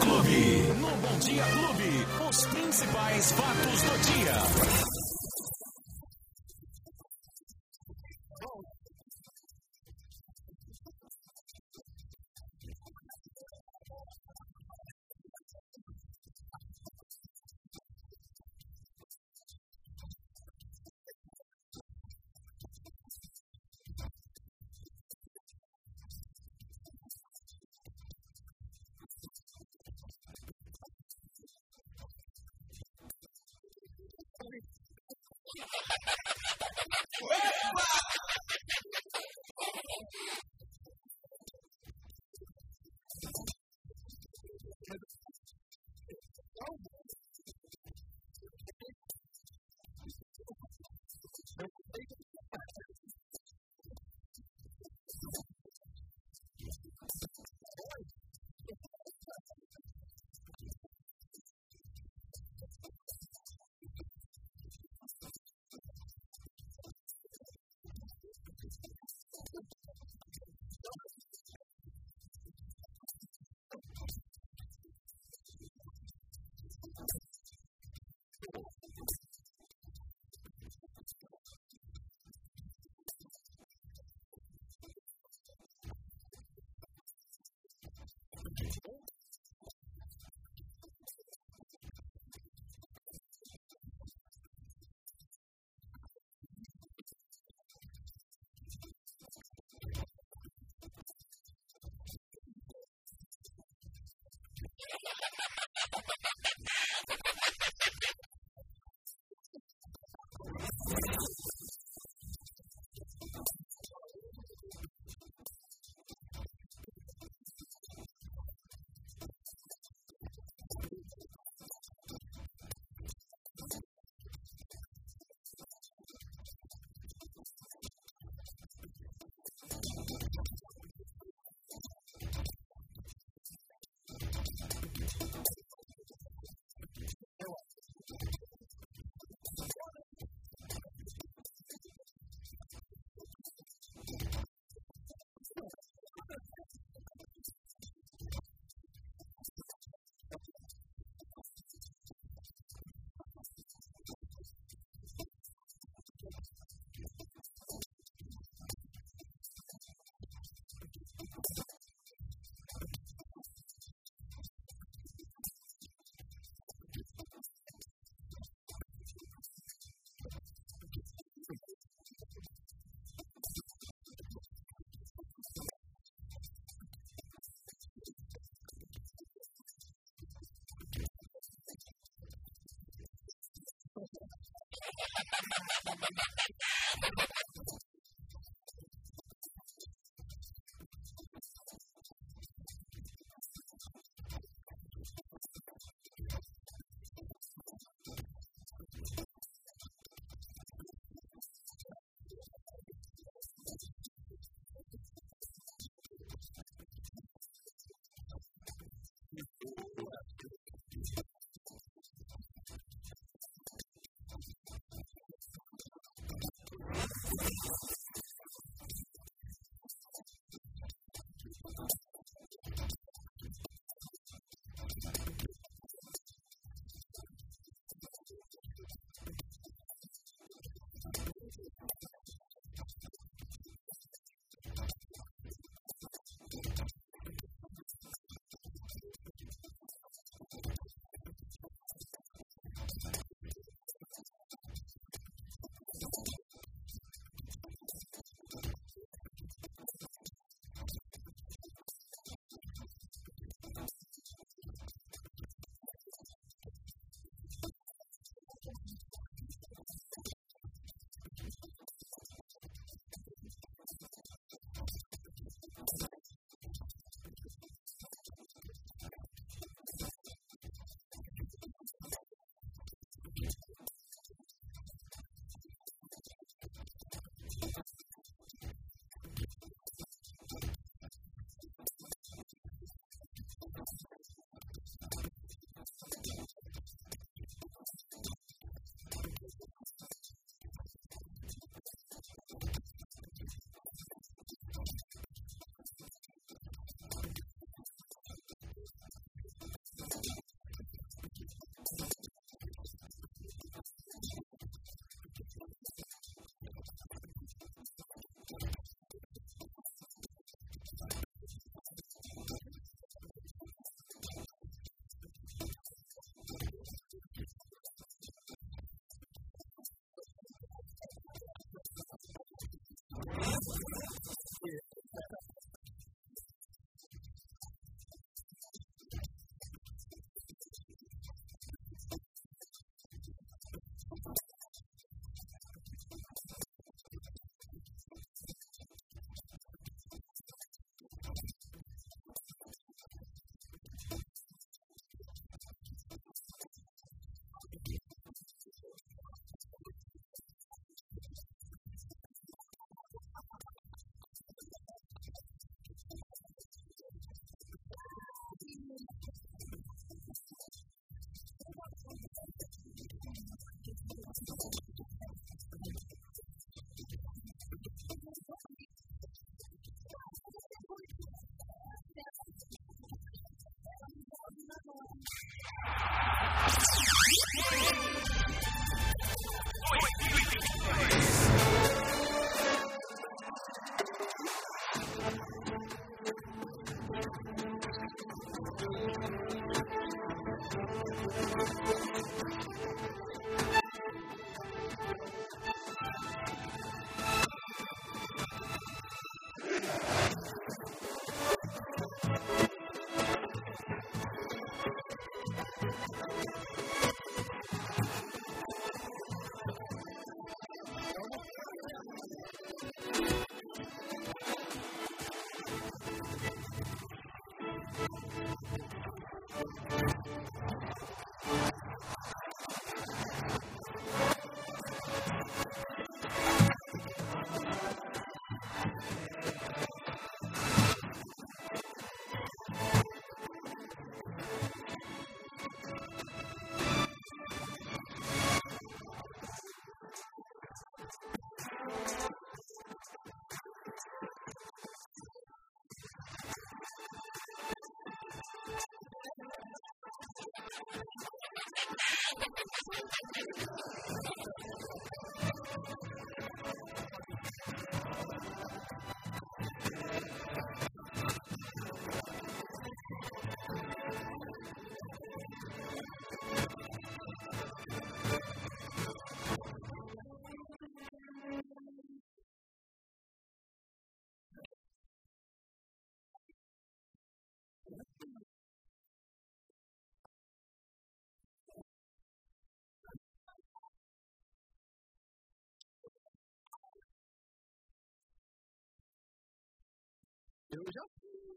Clube. No Bom Dia Clube, os principais fatos do dia.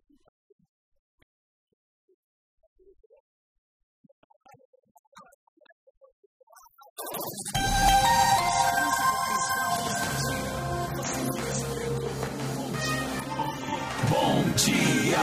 you.